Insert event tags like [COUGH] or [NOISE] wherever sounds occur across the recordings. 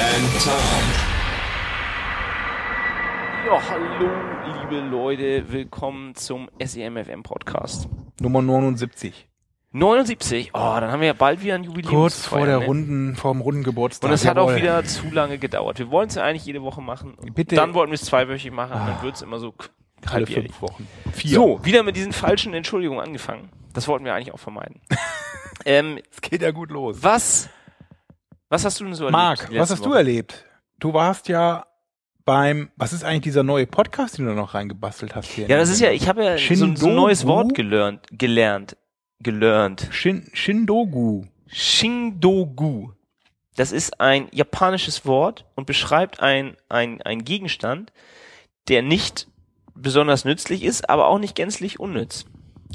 and Tom. Ja, hallo, liebe Leute, willkommen zum SEMFM Podcast. Nummer 79. 79, oh, dann haben wir ja bald wieder ein Jubiläum. Kurz vor der ne? runden, vor dem runden Geburtstag. Und es hat auch wieder zu lange gedauert. Wir wollten es ja eigentlich jede Woche machen. Bitte. Dann wollten wir es zweiwöchig machen dann wird es immer so alle halbjährig. fünf Wochen. Vier. So, wieder mit diesen falschen Entschuldigungen angefangen. Das wollten wir eigentlich auch vermeiden. [LAUGHS] ähm, Es geht ja gut los. was, was hast du denn so erlebt? Marc, was hast du Wochen? erlebt? Du warst ja beim, was ist eigentlich dieser neue Podcast, den du noch reingebastelt hast hier? Ja, das ist ja, ich habe ja so, so ein Shindogu? neues Wort gelernt, gelernt, gelernt. Shin, Shindogu. Shindogu. Das ist ein japanisches Wort und beschreibt ein, ein, ein Gegenstand, der nicht besonders nützlich ist, aber auch nicht gänzlich unnütz.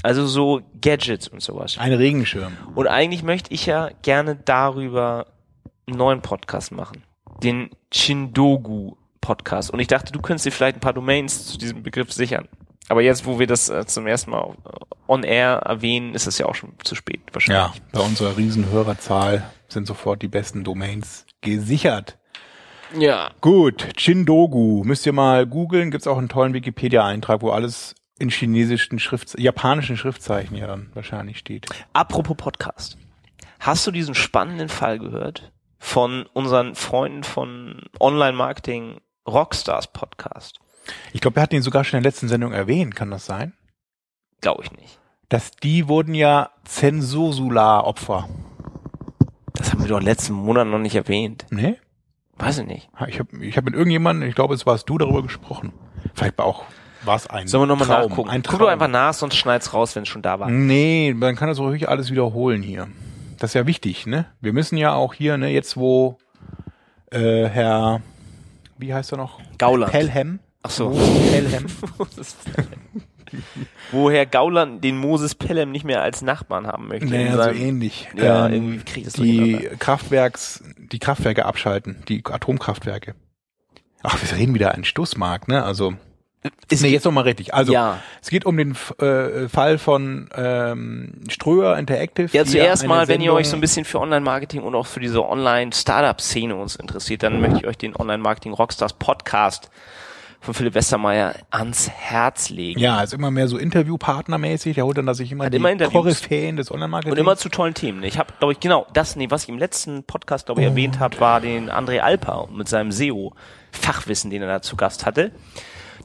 Also so Gadgets und sowas. Ein Regenschirm. Und eigentlich möchte ich ja gerne darüber einen neuen Podcast machen. Den Shindogu Podcast. Und ich dachte, du könntest dir vielleicht ein paar Domains zu diesem Begriff sichern. Aber jetzt, wo wir das äh, zum ersten Mal äh, on air erwähnen, ist es ja auch schon zu spät Ja, wahrscheinlich. bei unserer riesen Hörerzahl sind sofort die besten Domains gesichert. Ja. Gut, Chindogu. Müsst ihr mal googeln. Gibt's auch einen tollen Wikipedia-Eintrag, wo alles in chinesischen Schrift, japanischen Schriftzeichen ja dann wahrscheinlich steht. Apropos Podcast. Hast du diesen spannenden Fall gehört von unseren Freunden von Online-Marketing Rockstars Podcast? Ich glaube, wir hatten ihn sogar schon in der letzten Sendung erwähnt, kann das sein? Glaube ich nicht. Dass die wurden ja Zensursular-Opfer. Das haben wir doch letzten Monat noch nicht erwähnt. Ne? Weiß ich nicht. Ich habe ich hab mit irgendjemandem, ich glaube, es warst du, darüber gesprochen. Vielleicht war auch, war es ein Sollen wir nochmal nachgucken? Ein Guck doch einfach nach, sonst schneid's raus, wenn es schon da war. Nee, man kann das ruhig alles wiederholen hier. Das ist ja wichtig, ne? Wir müssen ja auch hier, ne, jetzt wo äh, Herr, wie heißt er noch? Gauland. Pelham. Ach so. Moses Pelham. [LAUGHS] Wo Herr Gauland den Moses Pelham nicht mehr als Nachbarn haben möchte. Naja, so ähnlich. Ja, Ähm, irgendwie krieg ich das Die. Kraftwerks, die Kraftwerke abschalten, die Atomkraftwerke. Ach, wir reden wieder ein Stoßmarkt, ne? Also, nee, jetzt nochmal richtig. Also, Ja. es geht um den äh, Fall von ähm, Ströer Interactive. Ja, zuerst mal, wenn ihr euch so ein bisschen für Online-Marketing und auch für diese Online-Startup-Szene uns interessiert, dann möchte ich euch den Online-Marketing Rockstars Podcast von Philipp Westermeier ans Herz legen. Ja, ist immer mehr so Interviewpartnermäßig. Der holt dann, dass ich immer Hat die immer. Koryphäen des Online-Marketings. Und immer zu tollen Themen. Ich habe, glaube ich, genau das, nee, was ich im letzten Podcast, glaube ich, erwähnt habe, war den André Alper mit seinem SEO-Fachwissen, den er da zu Gast hatte.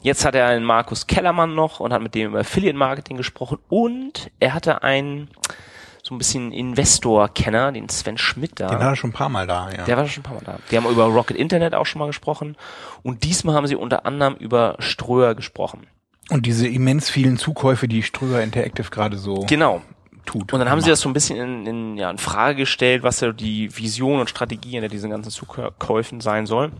Jetzt hat er einen Markus Kellermann noch und hat mit dem über Affiliate-Marketing gesprochen und er hatte einen so ein bisschen Investor-Kenner, den Sven Schmidt da. Den er schon ein paar Mal da, ja. Der war schon ein paar Mal da. Die haben über Rocket Internet auch schon mal gesprochen. Und diesmal haben sie unter anderem über Ströer gesprochen. Und diese immens vielen Zukäufe, die Ströer Interactive gerade so Genau. tut. Und dann haben sie das so ein bisschen in, in, ja, in Frage gestellt, was ja die Vision und Strategie hinter diesen ganzen Zukäufen sein soll.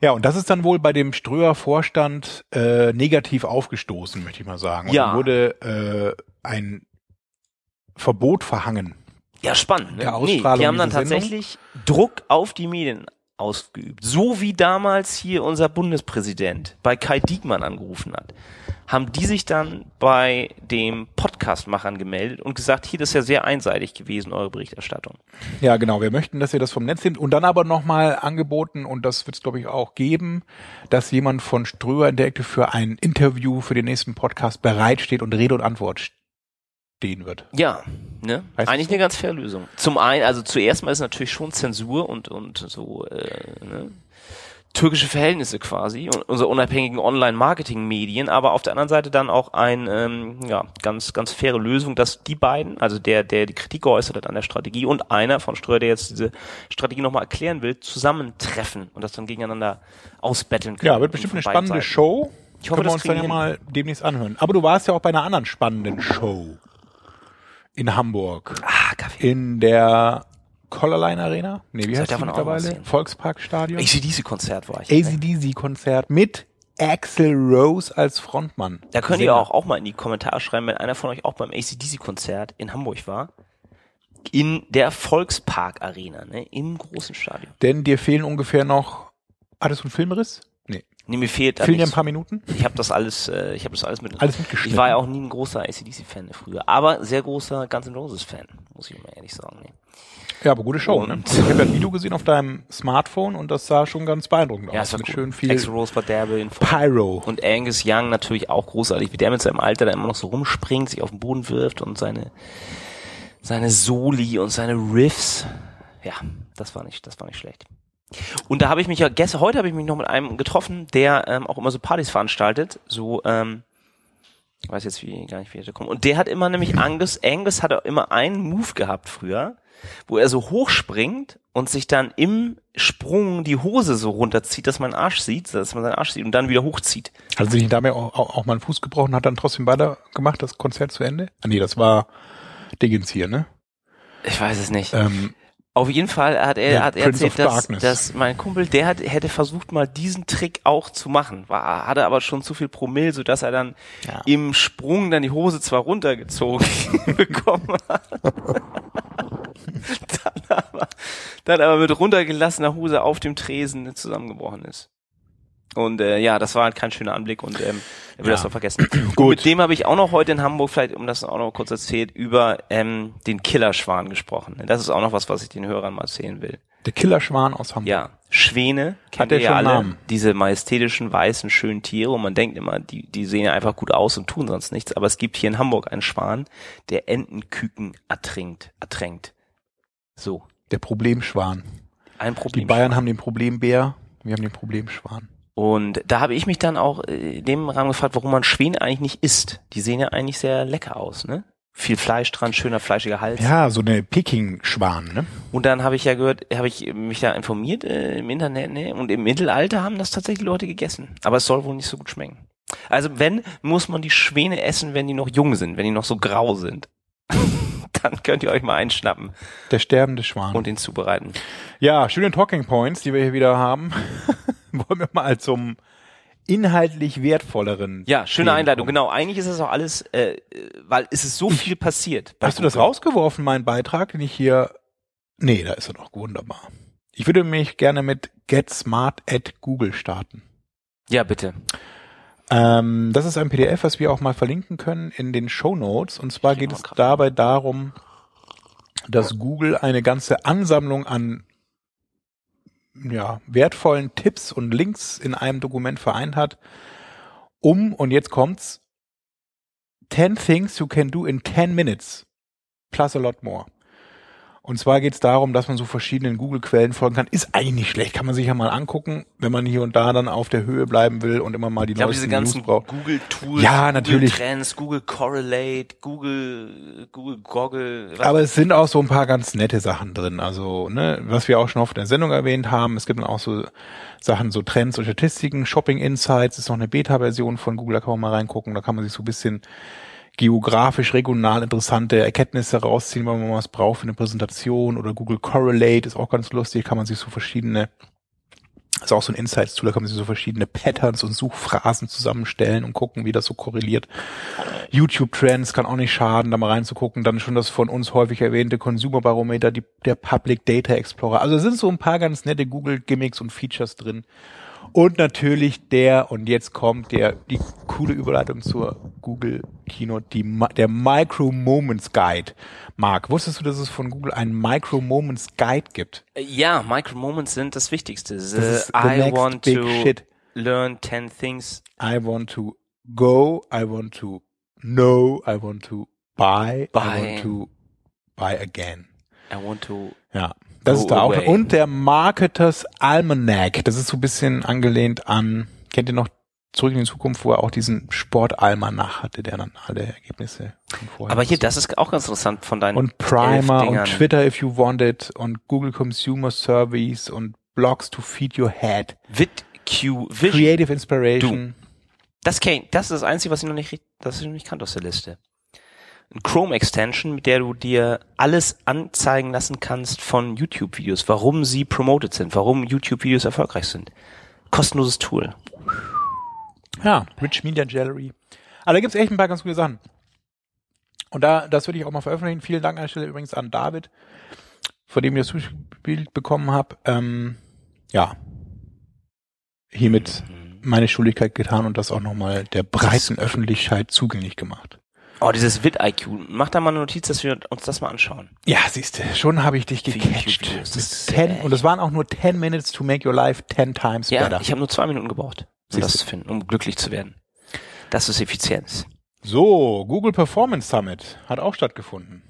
Ja, und das ist dann wohl bei dem Ströer Vorstand äh, negativ aufgestoßen, möchte ich mal sagen. Und Ja. wurde äh, ein Verbot verhangen. Ja, spannend. Ne? Der nee, Ausstrahlung die haben dann dieser Sendung? tatsächlich Druck auf die Medien ausgeübt. So wie damals hier unser Bundespräsident bei Kai Diekmann angerufen hat. Haben die sich dann bei dem Podcastmachern gemeldet und gesagt, hier, das ist ja sehr einseitig gewesen, eure Berichterstattung. Ja, genau. Wir möchten, dass ihr das vom Netz nehmt und dann aber nochmal angeboten, und das wird es, glaube ich, auch geben, dass jemand von Ströer Interactive für ein Interview für den nächsten Podcast bereitsteht und Rede und Antwort stehen wird. Ja, ne? Heißt Eigentlich eine ganz faire Lösung. Zum einen, also zuerst mal ist natürlich schon Zensur und und so äh, ne? türkische Verhältnisse quasi und unsere unabhängigen Online-Marketing-Medien, aber auf der anderen Seite dann auch ein ähm, ja ganz ganz faire Lösung, dass die beiden, also der der die Kritik geäußert hat an der Strategie und einer von Ströer, der jetzt diese Strategie nochmal erklären will, zusammentreffen und das dann gegeneinander ausbetteln können. Ja, wird bestimmt eine spannende Seiten. Show. Ich hoffe, Können wir uns dann ja mal demnächst anhören. Aber du warst ja auch bei einer anderen spannenden Show in Hamburg. Ah, Kaffee. In der Collarline Arena. Nee, wie heißt die mittlerweile? Volksparkstadion. ACDC-Konzert war ich. ne? ACDC-Konzert mit Axel Rose als Frontmann. Da könnt Sänger. ihr auch, auch mal in die Kommentare schreiben, wenn einer von euch auch beim ACDC-Konzert in Hamburg war. In der Volkspark Arena, ne? Im großen Stadion. Denn dir fehlen ungefähr noch. Hattest du einen Filmriss? Nee. Nee, mir fehlt Fehlen dir ein paar Minuten? Ich habe das alles, äh, ich habe das alles mit. Alles mitgeschnitten. Ich war ja auch nie ein großer ACDC-Fan früher, aber sehr großer Guns N' Roses-Fan, muss ich mal ehrlich sagen. Ne? Ja, aber gute Show, ne? Und- Ich habe ja ein Video gesehen auf deinem Smartphone und das sah schon ganz beeindruckend Ja, aus. war mit schön viel Axl Rose war derbe in. Pyro. Und Angus Young natürlich auch großartig, wie der mit seinem Alter da immer noch so rumspringt, sich auf den Boden wirft und seine seine Soli und seine Riffs. Ja, das war nicht, das war nicht schlecht. Und da habe ich mich ja gestern, heute habe ich mich noch mit einem getroffen, der ähm, auch immer so Partys veranstaltet, so ähm, ich weiß jetzt wie gar nicht wie er da kommt. Und der hat immer nämlich Angus, Angus hat auch immer einen Move gehabt früher, wo er so hochspringt und sich dann im Sprung die Hose so runterzieht, dass man Arsch sieht, dass man seinen Arsch sieht und dann wieder hochzieht. Hat sich nicht dabei auch, auch, auch mal einen Fuß gebrochen, hat dann trotzdem weitergemacht, das Konzert zu Ende? Ah nee, das war Diggins hier, ne? Ich weiß es nicht. Ähm, Auf jeden Fall hat er, Der hat er erzählt, dass, dass mein Kumpel, der hat, hätte versucht, mal diesen Trick auch zu machen. War, hatte aber schon zu viel Promille, sodass er dann Ja. im Sprung dann die Hose zwar runtergezogen [LAUGHS] bekommen hat. [LAUGHS] dann, aber, dann aber mit runtergelassener Hose auf dem Tresen zusammengebrochen ist. Und äh, ja, das war halt kein schöner Anblick und ähm, er will Ja. das doch vergessen. [CLEARS THROAT] Gut. Und mit dem habe ich auch noch heute in Hamburg, vielleicht um das auch noch kurz erzählt, über ähm, den Killerschwan gesprochen. Das ist auch noch was, was ich den Hörern mal erzählen will. der Killerschwan aus Hamburg. Ja, Schwäne kennt der ihr ja alle. Namen? Diese majestätischen, weißen, schönen Tiere. Und man denkt immer, die, die sehen ja einfach gut aus und tun sonst nichts. Aber es gibt hier in Hamburg einen Schwan, der Entenküken ertrinkt. ertränkt. So, Der Problemschwan. ein Die Problem. Bayern haben den Problembär, wir haben den Problemschwan. Und da habe ich mich dann auch äh, in dem Rahmen gefragt, warum man Schwäne eigentlich nicht isst. Die sehen ja eigentlich sehr lecker aus, ne? Viel Fleisch dran, schöner fleischiger Hals. Ja, so eine Peking-Schwan, ne? Und dann habe ich ja gehört, habe ich mich da informiert äh, im Internet, ne? Und im Mittelalter haben das tatsächlich Leute gegessen. Aber es soll wohl nicht so gut schmecken. Also wenn, muss man die Schwäne essen, wenn die noch jung sind, wenn die noch so grau sind. [LAUGHS] dann könnt ihr euch mal einschnappen Der sterbende Schwan. und ihn zubereiten. Ja, schöne Talking Points, die wir hier wieder haben. [LAUGHS] [LAUGHS] Wollen wir mal zum inhaltlich wertvolleren. Ja, schöne Themen Einleitung. kommen. Genau, eigentlich ist es auch alles, äh, weil es ist so viel passiert. Hast du das rausgeworfen, meinen Beitrag, den ich hier. Nee, da ist er doch wunderbar. Ich würde mich gerne mit Get Smart at Google starten. Ja, bitte. Ähm, das ist ein PDF, was wir auch mal verlinken können in den Show Notes. Und zwar geht es dabei darum, dass Google eine ganze Ansammlung an ja, wertvollen Tipps und Links in einem Dokument vereint hat, um, und jetzt kommt's, 10 things you can do in 10 minutes, plus a lot more. Und zwar geht es darum, dass man so verschiedenen Google-Quellen folgen kann. Ist eigentlich nicht schlecht, kann man sich ja mal angucken, wenn man hier und da dann auf der Höhe bleiben will und immer mal die Ich neuesten diese News ganzen braucht. Google-Tools, Ja, natürlich. Google-Trends, Google Correlate, Google, Google Goggle. Aber es sind auch so ein paar ganz nette Sachen drin. Also, ne, was wir auch schon oft in der Sendung erwähnt haben, es gibt dann auch so Sachen, so Trends und Statistiken, Shopping Insights ist noch eine Beta-Version von Google, da kann man mal reingucken, da kann man sich so ein bisschen geografisch, regional interessante Erkenntnisse rausziehen, wenn man was braucht für eine Präsentation oder Google Correlate ist auch ganz lustig, kann man sich so verschiedene ist auch so ein Insights-Tool, da kann man sich so verschiedene Patterns und Suchphrasen zusammenstellen und gucken, wie das so korreliert. YouTube-Trends kann auch nicht schaden, da mal reinzugucken. Dann schon das von uns häufig erwähnte Consumer Barometer, die, der Public Data Explorer. Also es sind so ein paar ganz nette Google-Gimmicks und Features drin. Und natürlich der, und jetzt kommt der, die coole Überleitung zur Google Keynote, die, der Micro Moments Guide. Marc, wusstest du, dass es von Google einen Micro Moments Guide gibt? Ja, Micro-Moments sind das Wichtigste. The, ist the I next want big to shit. learn 10 things. I want to go, I want to know, I want to buy, I Buy. want to buy again. I want to Ja, das ist da auch. away. Und der Marketers Almanac, das ist so ein bisschen angelehnt an, kennt ihr noch Zurück in die Zukunft, wo er auch diesen Sportalmanach hatte, der dann alle Ergebnisse Aber hier, das ist auch ganz interessant von deinen und Primer und. Twitter if you want it und Google Consumer Surveys und Blogs to feed your head. VidQ, Vision. ein Chrome Extension, mit der du dir alles anzeigen lassen kannst von YouTube-Videos, warum sie promoted sind, warum YouTube-Videos erfolgreich sind. Kostenloses Tool. Ja, Rich Media Gallery. Aber da gibt's echt ein paar ganz gute Sachen. Und da, das würde ich auch mal veröffentlichen. Vielen Dank an der Stelle übrigens an David, von dem ich das Bild bekommen habe. Ähm, ja, hiermit meine Schuldigkeit getan und das auch nochmal der breiten Öffentlichkeit zugänglich gemacht. Oh, dieses VidIQ. Mach da mal eine Notiz, dass wir uns das mal anschauen. Ja, siehst du, schon habe ich dich gecatcht. Das ist Mit 10, echt- und es waren auch nur 10 minutes to make your life 10 times Ja, better. ich habe nur zwei Minuten gebraucht, um das zu finden, um glücklich zu werden. Das ist Effizienz. So, Google Performance Summit hat auch stattgefunden.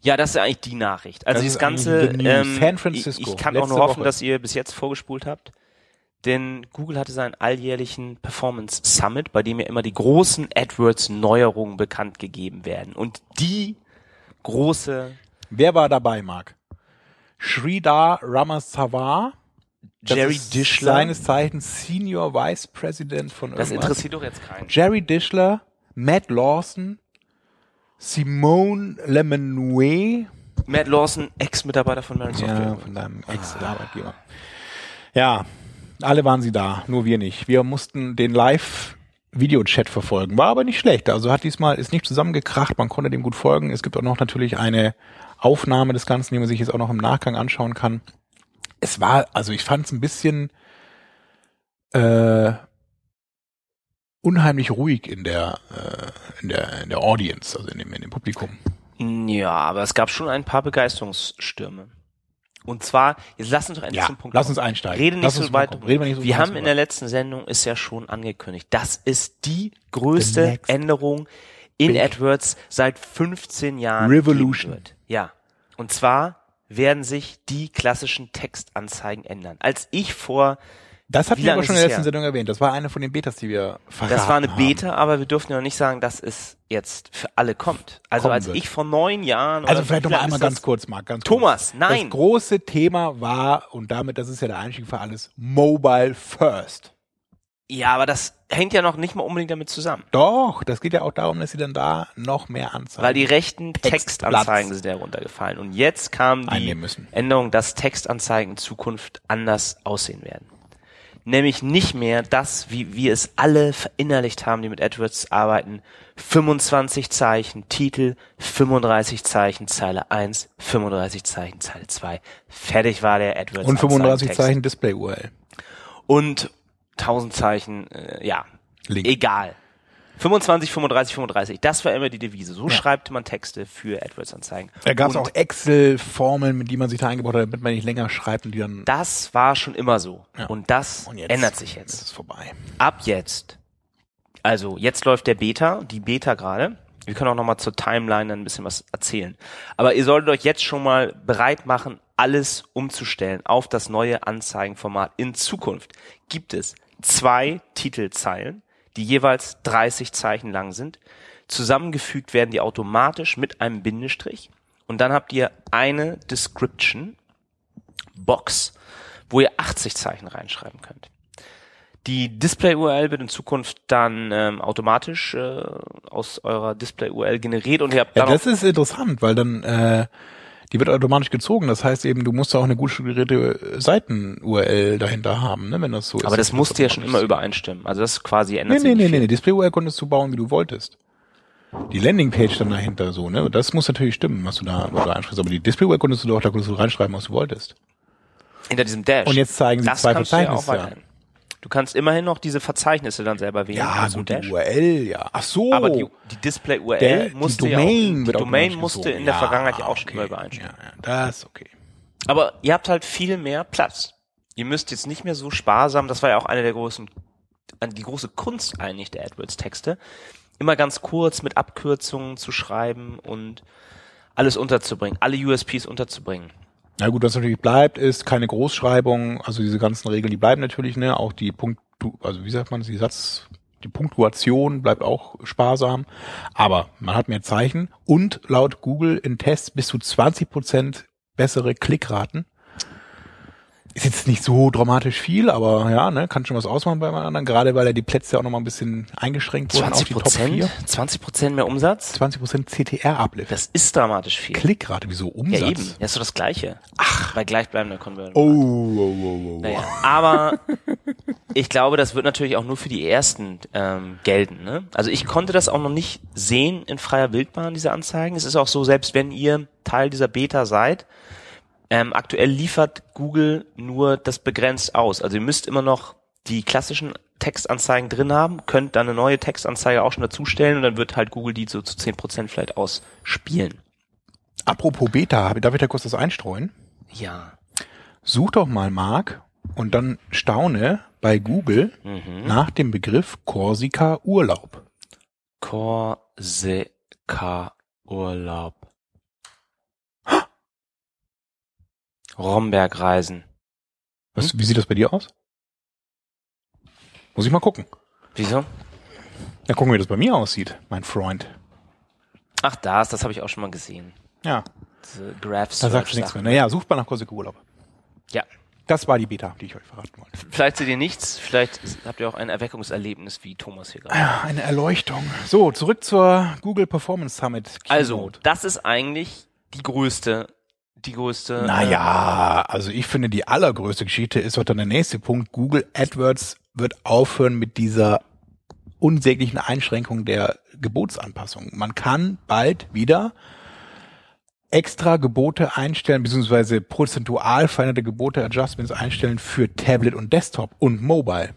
Ja, das ist eigentlich die Nachricht. Also Das dieses ganze, ähm, San Francisco, ich, ich kann auch nur hoffen, Woche. dass ihr bis jetzt vorgespult habt. Denn Google hatte seinen alljährlichen Performance Summit, bei dem ja immer die großen AdWords-Neuerungen bekannt gegeben werden. Und die große Wer war dabei, Marc? Sridhar Ramasavar. Das Jerry Dischler. Seines Zeichens Senior Vice President von Das irgendwas. interessiert doch jetzt keinen. Jerry Dischler, Matt Lawson, Simone Lemonway. Matt Lawson, Ex-Mitarbeiter von Marin Ja, von deinem Ex-Arbeitgeber. Ja, alle waren sie da, nur wir nicht. Wir mussten den Live-Video-Chat verfolgen. War aber nicht schlecht. Also hat diesmal, ist nicht zusammengekracht, man konnte dem gut folgen. Es gibt auch noch natürlich eine Aufnahme des Ganzen, die man sich jetzt auch noch im Nachgang anschauen kann. Es war, also ich fand es ein bisschen äh, unheimlich ruhig in der, äh, in der, in der Audience, also in dem, in dem Publikum. Ja, aber es gab schon ein paar Begeisterungsstürme. Und zwar, jetzt lass uns doch endlich Ja, zum Punkt lass uns einsteigen. Rede nicht Lass so weit. Reden wir nicht so wir haben in der letzten Sendung ist ja schon angekündigt. Das ist die größte Änderung in big AdWords seit 15 Jahren. Revolution. Ja. Und zwar werden sich die klassischen Textanzeigen ändern. Als ich vor, Das hatten wir aber schon in der letzten her? Sendung erwähnt. Das war eine von den Betas, die wir verraten das war eine haben. Beta, aber wir durften ja noch nicht sagen, dass es jetzt für alle kommt. Also Kommen als wird. ich vor neun Jahren. Also vielleicht noch mal einmal ganz kurz, Marc, ganz Thomas, kurz. nein. Das große Thema war, und damit, das ist ja der Einstieg für alles, Mobile First. Ja, aber das hängt ja noch nicht mal unbedingt damit zusammen. Doch, das geht ja auch darum, dass sie dann da noch mehr anzeigen. Weil die rechten. Textanzeigen sind ja runtergefallen. Und jetzt kam die. Änderung, dass Textanzeigen in Zukunft anders aussehen werden. Nämlich nicht mehr das, wie wir es alle verinnerlicht haben, die mit AdWords arbeiten. 25 Zeichen Titel, 35 Zeichen Zeile 1, 35 Zeichen Zeile 2. Fertig war der AdWords. und 35 Anzeigentext. Zeichen Display-URL. Und 1000 Zeichen, äh, ja, Link. egal. 25, 35, 35, das war immer die Devise. So schreibt man Texte für AdWords-Anzeigen. Da gab es auch Excel-Formeln, mit die man sich da eingebaut hat, damit man nicht länger schreibt und die dann Das war schon immer so. Ja. Und das Und jetzt ändert sich ist jetzt. es vorbei. Ab jetzt. Also, jetzt läuft der Beta, die Beta gerade. Wir können auch noch mal zur Timeline dann ein bisschen was erzählen. Aber ihr solltet euch jetzt schon mal bereit machen, alles umzustellen auf das neue Anzeigenformat. In Zukunft gibt es zwei Titelzeilen, die jeweils 30 Zeichen lang sind. Zusammengefügt werden die automatisch mit einem Bindestrich. Und dann habt ihr eine Description Box, wo ihr 80 Zeichen reinschreiben könnt. Die Display-URL wird in Zukunft dann ähm, automatisch äh, aus eurer Display-URL generiert und ihr habt Ja, dann das ist interessant, weil dann äh, die wird automatisch gezogen. Das heißt eben, du musst auch eine gut strukturierte Seiten-URL dahinter haben, ne, wenn das so ist. aber das muss musste ja schon immer übereinstimmen. Also das quasi ändert Nee, sich nee, nee, nee, nee. Display-URL konntest du bauen, wie du wolltest. Die Landingpage dann dahinter so, ne? Das muss natürlich stimmen, was du da, was du da einschreibst. Aber die Display-URL konntest du doch, da konntest du reinschreiben, was du wolltest. Hinter diesem Dash. Und jetzt zeigen sie das zwei Verzeichnisse. Du kannst immerhin noch diese Verzeichnisse dann selber wählen. Ja, also gut, Dash. die URL, ja. Ach so. Aber die, die Display-URL Der- die musste Domain ja auch, die Domain musste in der Ja, Vergangenheit ja auch schon okay. immer übereinstimmen. Ja, ja, das ist okay. Aber ihr habt halt viel mehr Platz. Ihr müsst jetzt nicht mehr so sparsam, das war ja auch eine der großen, die große Kunst eigentlich der AdWords-Texte, immer ganz kurz mit Abkürzungen zu schreiben und alles unterzubringen, alle USPs unterzubringen. Na gut, was natürlich bleibt, ist keine Großschreibung, also diese ganzen Regeln, die bleiben natürlich, ne, auch die Punkt, also wie sagt man, die Satz, die Punktuation bleibt auch sparsam, aber man hat mehr Zeichen. Und laut Google in Tests bis zu 20 Prozent bessere Klickraten. Ist jetzt nicht so dramatisch viel, aber ja, ne, kann schon was ausmachen bei anderen, gerade weil er die Plätze auch noch mal ein bisschen eingeschränkt wurden auf 20 die Top Prozent? 4. 20 Prozent mehr Umsatz? 20% CTR-Uplift. Das ist dramatisch viel. Klickrate, wieso Umsatz? Ja, eben. Ja, ist doch das Gleiche. Ach. Bei gleichbleibender Conversion. Oh, oh, oh, oh. Naja, aber ich glaube, das wird natürlich auch nur für die ersten ähm, gelten. Ne? Also ich konnte das auch noch nicht sehen in freier Wildbahn, diese Anzeigen. Es ist auch so, selbst wenn ihr Teil dieser Beta seid, ähm, aktuell liefert Google nur das begrenzt aus. Also ihr müsst immer noch die klassischen Textanzeigen drin haben, könnt dann eine neue Textanzeige auch schon dazustellen und dann wird halt Google die so zu 10% vielleicht ausspielen. Apropos Beta, darf ich da kurz das einstreuen? Ja. Such doch mal, Marc, und dann staune bei Google Mhm. nach dem Begriff Korsika Urlaub. Korsika Urlaub. Romberg-Reisen. Was, Wie sieht das bei dir aus? Muss ich mal gucken. Wieso? Ja, gucken, wie das bei mir aussieht, mein Freund. Ach, das, das habe ich auch schon mal gesehen. Ja, Diese Graphs. da sagst du nichts mehr. Naja, sucht mal nach Korsika Urlaub. Ja. Das war die Beta, die ich euch verraten wollte. Vielleicht seht ihr nichts, vielleicht habt ihr auch ein Erweckungserlebnis wie Thomas hier gerade. Ja, eine Erleuchtung. So, zurück zur Google Performance Summit. Also, Keynote. das ist eigentlich die größte, die größte. Naja, also ich finde, die allergrößte Geschichte ist doch dann der nächste Punkt. Google AdWords wird aufhören mit dieser unsäglichen Einschränkung der Gebotsanpassung. Man kann bald wieder extra Gebote einstellen, beziehungsweise prozentual veränderte Gebote, Adjustments einstellen für Tablet und Desktop und Mobile.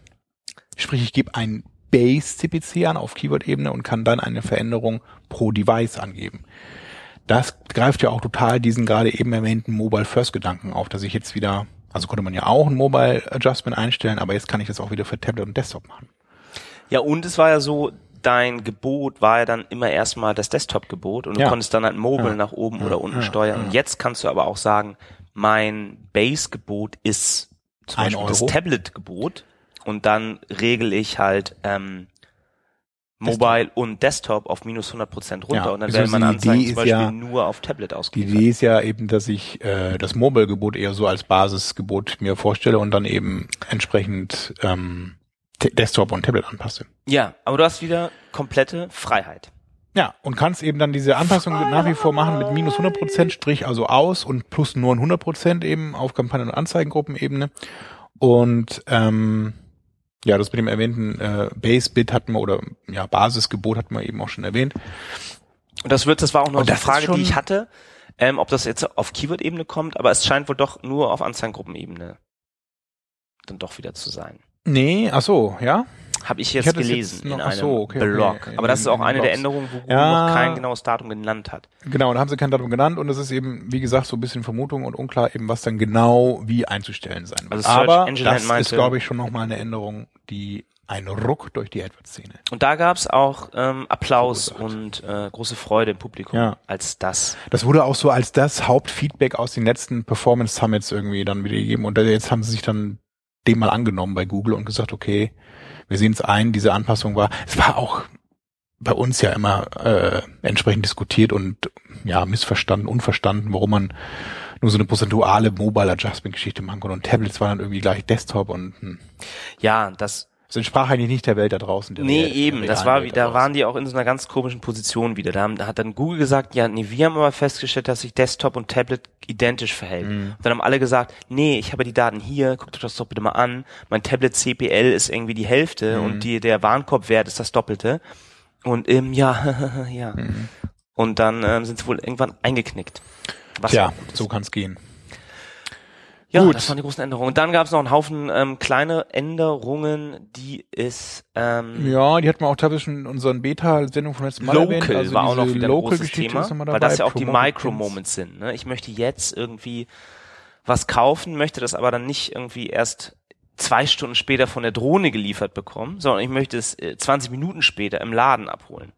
Sprich, ich gebe ein Base-CPC an auf Keyword-Ebene und kann dann eine Veränderung pro Device angeben. Das greift ja auch total diesen gerade eben erwähnten Mobile First Gedanken auf, dass ich jetzt wieder, also konnte man ja auch ein Mobile Adjustment einstellen, aber jetzt kann ich das auch wieder für Tablet und Desktop machen. Ja, und es war ja so, dein Gebot war ja dann immer erstmal das Desktop-Gebot und du Ja. konntest dann halt Mobile Ja. nach oben oder unten ja, steuern. Und jetzt kannst du aber auch sagen, mein Base-Gebot ist zum Ein Beispiel das Euro. Tablet-Gebot und dann regel ich halt ähm, Mobile und Desktop auf minus 100 Prozent runter Ja, und dann werden meine die Idee Anzeigen zum Beispiel ja- nur auf Tablet Die ausgeliefert. Idee ist ja eben, dass ich äh, das Mobile-Gebot eher so als Basisgebot mir vorstelle und dann eben entsprechend ähm, Desktop und Tablet anpasse. Ja, aber du hast wieder komplette Freiheit. Ja, und kannst eben dann diese Anpassung nach wie vor machen mit minus 100 Prozent, Strich also aus und plus nur 100 Prozent eben auf Kampagnen- und Anzeigengruppenebene. Und ähm, ja, das mit dem erwähnten äh, Base-Bit hatten wir oder ja Basisgebot hatten wir eben auch schon erwähnt. Und das wird, das war auch noch so eine Frage, die ich hatte, ähm, ob das jetzt auf Keyword-Ebene kommt, aber es scheint wohl doch nur auf Anzeigengruppenebene dann doch wieder zu sein. Nee, ach so, ja. Habe ich Ich jetzt es gelesen jetzt noch- in einem so, okay, okay, Blog. in aber das ist auch eine der Blogs. Änderungen, wo Google Ja. noch kein genaues Datum genannt hat. Genau, da haben sie kein Datum genannt und es ist eben, wie gesagt, so ein bisschen Vermutung und unklar eben, was dann genau wie einzustellen sein wird. Also Aber das meinte- ist, glaube ich, schon nochmal eine Änderung, die ein Ruck durch die AdWords-Szene. Und da gab's auch ähm, Applaus Verursacht. und äh, große Freude im Publikum, Ja. als das. Das wurde auch so als das Hauptfeedback aus den letzten Performance Summits irgendwie dann wieder gegeben. Und jetzt haben sie sich dann dem mal angenommen bei Google und gesagt, okay, wir sehen es ein, diese Anpassung war, es war auch bei uns ja immer äh, entsprechend diskutiert und ja, missverstanden, unverstanden, warum man nur so eine prozentuale Mobile Adjustment Geschichte machen konnte. Und Tablets waren dann irgendwie gleich Desktop und hm. Ja, das es entsprach eigentlich nicht der Welt da draußen. Nee, der eben. Das war, Welt wie- da waren die auch in so einer ganz komischen Position wieder. Da, haben, da hat dann Google gesagt, ja, nee, wir haben aber festgestellt, dass sich Desktop und Tablet identisch verhält. Mhm. Und dann haben alle gesagt, nee, ich habe die Daten hier, guckt euch das doch bitte mal an. Mein Tablet CPL ist irgendwie die Hälfte Mhm. und die, der Warenkorbwert ist das Doppelte. Und ähm, ja, [LAUGHS] ja. Mhm. Und dann ähm, sind sie wohl irgendwann eingeknickt. Was Tja, so kann's gehen. Ja, Gut. das waren die großen Änderungen. Und dann gab es noch einen Haufen ähm, kleine Änderungen, die es ähm, Ja, die hatten wir auch teilweise schon in unseren Beta-Sendungen von letztem Mal Local erwähnt. Also war auch noch wieder ein großes Thema, ist nochmal weil dabei. das ja auch die Micro-Moments sind. Ne? Ich möchte jetzt irgendwie was kaufen, möchte das aber dann nicht irgendwie erst zwei Stunden später von der Drohne geliefert bekommen, sondern ich möchte es äh, 20 Minuten später im Laden abholen.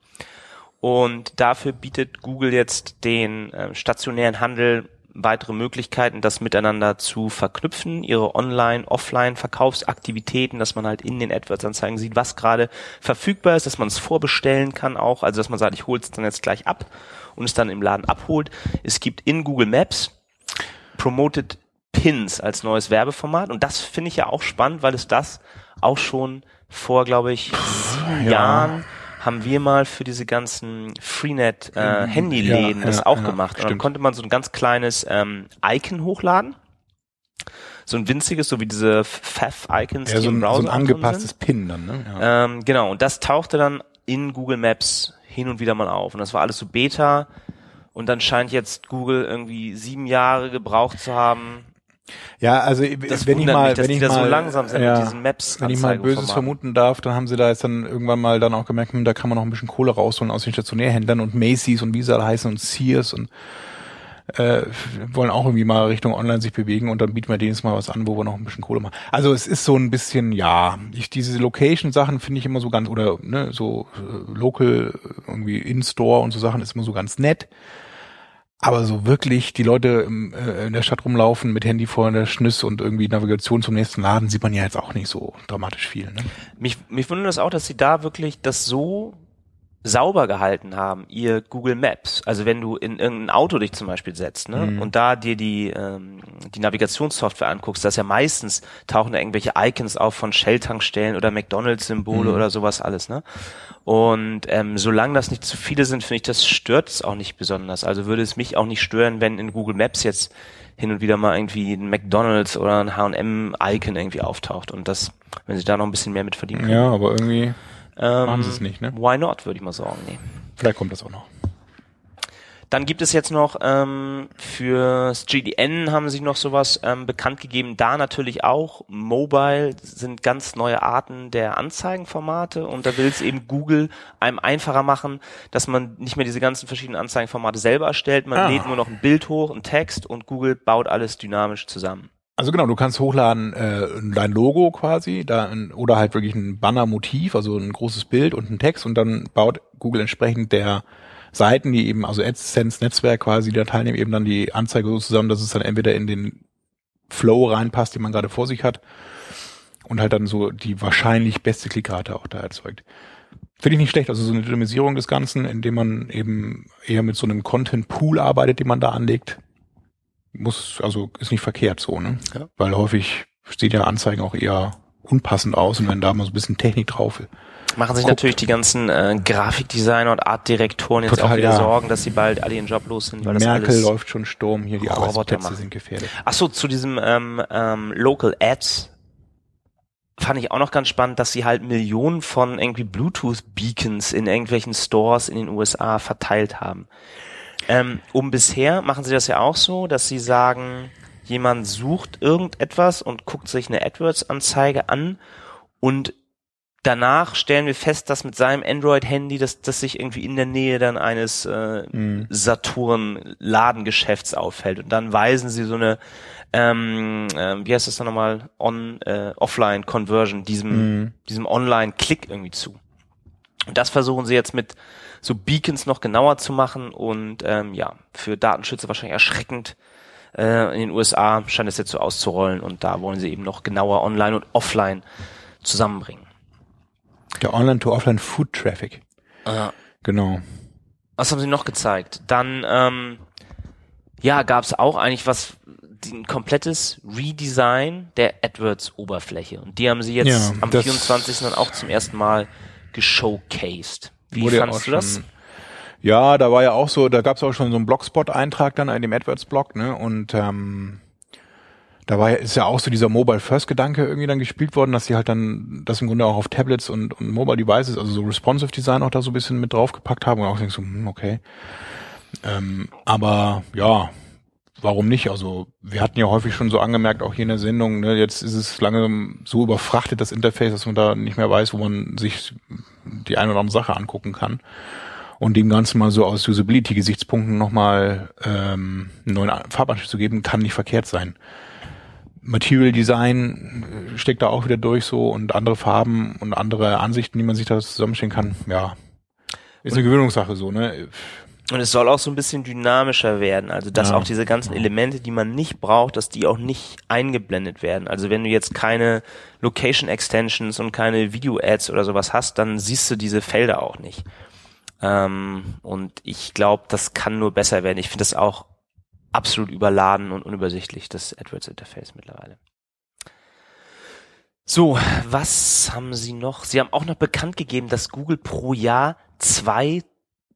Und dafür bietet Google jetzt den äh, stationären Handel weitere Möglichkeiten, das miteinander zu verknüpfen, ihre Online-, Offline-Verkaufsaktivitäten, dass man halt in den AdWords-Anzeigen sieht, was gerade verfügbar ist, dass man es vorbestellen kann auch, also dass man sagt, ich hole es dann jetzt gleich ab und es dann im Laden abholt. Es gibt in Google Maps Promoted Pins als neues Werbeformat. Und das finde ich ja auch spannend, weil es das auch schon vor, glaube ich, sieben Ja. Jahren haben wir mal für diese ganzen Freenet äh, Handyläden Ja, das ja, auch ja, gemacht. Und dann konnte man so ein ganz kleines ähm, Icon hochladen. So ein winziges, so wie diese Fav-Icons, Ja, so ein, so ein angepasstes. Pin dann, ne? Ja. Ähm, genau, und das tauchte dann in Google Maps hin und wieder mal auf. Und das war alles so Beta. Und dann scheint jetzt Google irgendwie sieben Jahre gebraucht zu haben. Ja, also Das wenn ich mal, mich, wenn ich da so mal, langsam sind mit ja, diesen Maps Wenn ich mal Böses vermuten darf, dann haben sie da jetzt dann irgendwann mal dann auch gemerkt, hm, da kann man noch ein bisschen Kohle rausholen aus den Stationärhändlern und Macy's und wie sie alle heißen und Sears und äh, wollen auch irgendwie mal Richtung Online sich bewegen und dann bieten wir denen jetzt mal was an, wo wir noch ein bisschen Kohle machen. Also es ist so ein bisschen, ja, ich, diese Location-Sachen finde ich immer so ganz, oder ne, so äh, local, irgendwie In-Store und so Sachen ist immer so ganz nett. Aber so wirklich die Leute im, äh, in der Stadt rumlaufen mit Handy vor der Schnüss und irgendwie Navigation zum nächsten Laden sieht man ja jetzt auch nicht so dramatisch viel. Ne? Mich, mich wundert das auch, dass sie da wirklich das so sauber gehalten haben, ihr Google Maps. Also wenn du in irgendein Auto dich zum Beispiel setzt, ne, Mhm. und da dir die, ähm, die Navigationssoftware anguckst, dass ja meistens tauchen da irgendwelche Icons auf von Shell-Tankstellen oder Mhm. McDonalds-Symbole oder sowas alles, ne? Und ähm, solange das nicht zu viele sind, finde ich, das stört es auch nicht besonders. Also würde es mich auch nicht stören, wenn in Google Maps jetzt hin und wieder mal irgendwie ein McDonalds oder ein H&M-Icon irgendwie auftaucht und das, wenn sie da noch ein bisschen mehr mit verdienen können. Ja, aber irgendwie Ähm, machen sie es nicht. Ne? Why not, würde ich mal sagen. Nee. Vielleicht kommt das auch noch. Dann gibt es jetzt noch ähm, fürs GDN haben sie noch sowas ähm, bekannt gegeben. Da natürlich auch Mobile sind ganz neue Arten der Anzeigenformate und da will es eben Google einem einfacher machen, dass man nicht mehr diese ganzen verschiedenen Anzeigenformate selber erstellt. Man Ah. lädt nur noch ein Bild hoch, einen Text und Google baut alles dynamisch zusammen. Also genau, du kannst hochladen äh, dein Logo quasi, da ein, oder halt wirklich ein Banner-Motiv, also ein großes Bild und ein Text und dann baut Google entsprechend der Seiten, die eben, also AdSense-Netzwerk quasi, die da teilnehmen, eben dann die Anzeige so zusammen, dass es dann entweder in den Flow reinpasst, den man gerade vor sich hat und halt dann so die wahrscheinlich beste Klickrate auch da erzeugt. Finde ich nicht schlecht, also so eine Dynamisierung des Ganzen, indem man eben eher mit so einem Content-Pool arbeitet, den man da anlegt, muss, also ist nicht verkehrt so, ne? Ja. Weil häufig sieht ja Anzeigen auch eher unpassend aus und wenn da mal so ein bisschen Technik drauf ist. Machen sich Guckt. natürlich die ganzen äh, Grafikdesigner und Artdirektoren jetzt Total, auch wieder ja. Sorgen, dass sie bald alle ihren Job los sind, weil das Merkel alles läuft schon Sturm, hier die Roboter Arbeitsplätze machen. sind gefährdet. Ach so, zu diesem ähm, ähm, Local Ads fand ich auch noch ganz spannend, dass sie halt Millionen von irgendwie Bluetooth-Beacons in irgendwelchen Stores in den USA verteilt haben. Ähm, um bisher machen sie das ja auch so, dass sie sagen, jemand sucht irgendetwas und guckt sich eine AdWords-Anzeige an und danach stellen wir fest, dass mit seinem Android-Handy, dass das sich irgendwie in der Nähe dann eines äh, Saturn-Ladengeschäfts auffällt. Und dann weisen sie so eine, ähm, ähm, wie heißt das dann nochmal, on, äh, Offline-Conversion, diesem, diesem Online-Klick irgendwie zu. Und das versuchen sie jetzt mit so Beacons noch genauer zu machen und ähm, ja, für Datenschützer wahrscheinlich erschreckend. Äh, in den USA scheint es jetzt so auszurollen und da wollen sie eben noch genauer online und offline zusammenbringen. Der Online-to-Offline-Food-Traffic. Ja. Genau. Was haben sie noch gezeigt? Dann ähm, ja, gab es auch eigentlich was ein komplettes Redesign der AdWords-Oberfläche und die haben sie jetzt Ja, am das 24. dann auch zum ersten Mal geshowcased. Wie Wurde ja auch du das? Ja, da war ja auch so, da gab es auch schon so einen Blogspot-Eintrag dann in dem AdWords-Blog, ne? Und ähm, da war ja, ist ja auch so dieser Mobile First Gedanke irgendwie dann gespielt worden, dass sie halt dann das im Grunde auch auf Tablets und, und Mobile Devices, also so responsive Design auch da so ein bisschen mit draufgepackt haben und auch denkst so, hm, okay. Ähm, aber ja, warum nicht? Also wir hatten ja häufig schon so angemerkt, auch hier in der Sendung, ne, jetzt ist es langsam so überfrachtet, das Interface, dass man da nicht mehr weiß, wo man sich die eine oder andere Sache angucken kann. Und dem Ganzen mal so aus Usability-Gesichtspunkten nochmal ähm, einen neuen Farbanstrich zu geben, kann nicht verkehrt sein. Material Design äh, steckt da auch wieder durch so und andere Farben und andere Ansichten, die man sich da zusammenstellen kann. Ja, ist eine Gewöhnungssache so, ne? Und es soll auch so ein bisschen dynamischer werden, also dass Ja. auch diese ganzen Elemente, die man nicht braucht, dass die auch nicht eingeblendet werden. Also wenn du jetzt keine Location Extensions und keine Video Ads oder sowas hast, dann siehst du diese Felder auch nicht. Ähm, und ich glaube, das kann nur besser werden. Ich finde das auch absolut überladen und unübersichtlich, das AdWords-Interface mittlerweile. So, was haben Sie noch? Sie haben auch noch bekannt gegeben, dass Google pro Jahr zwei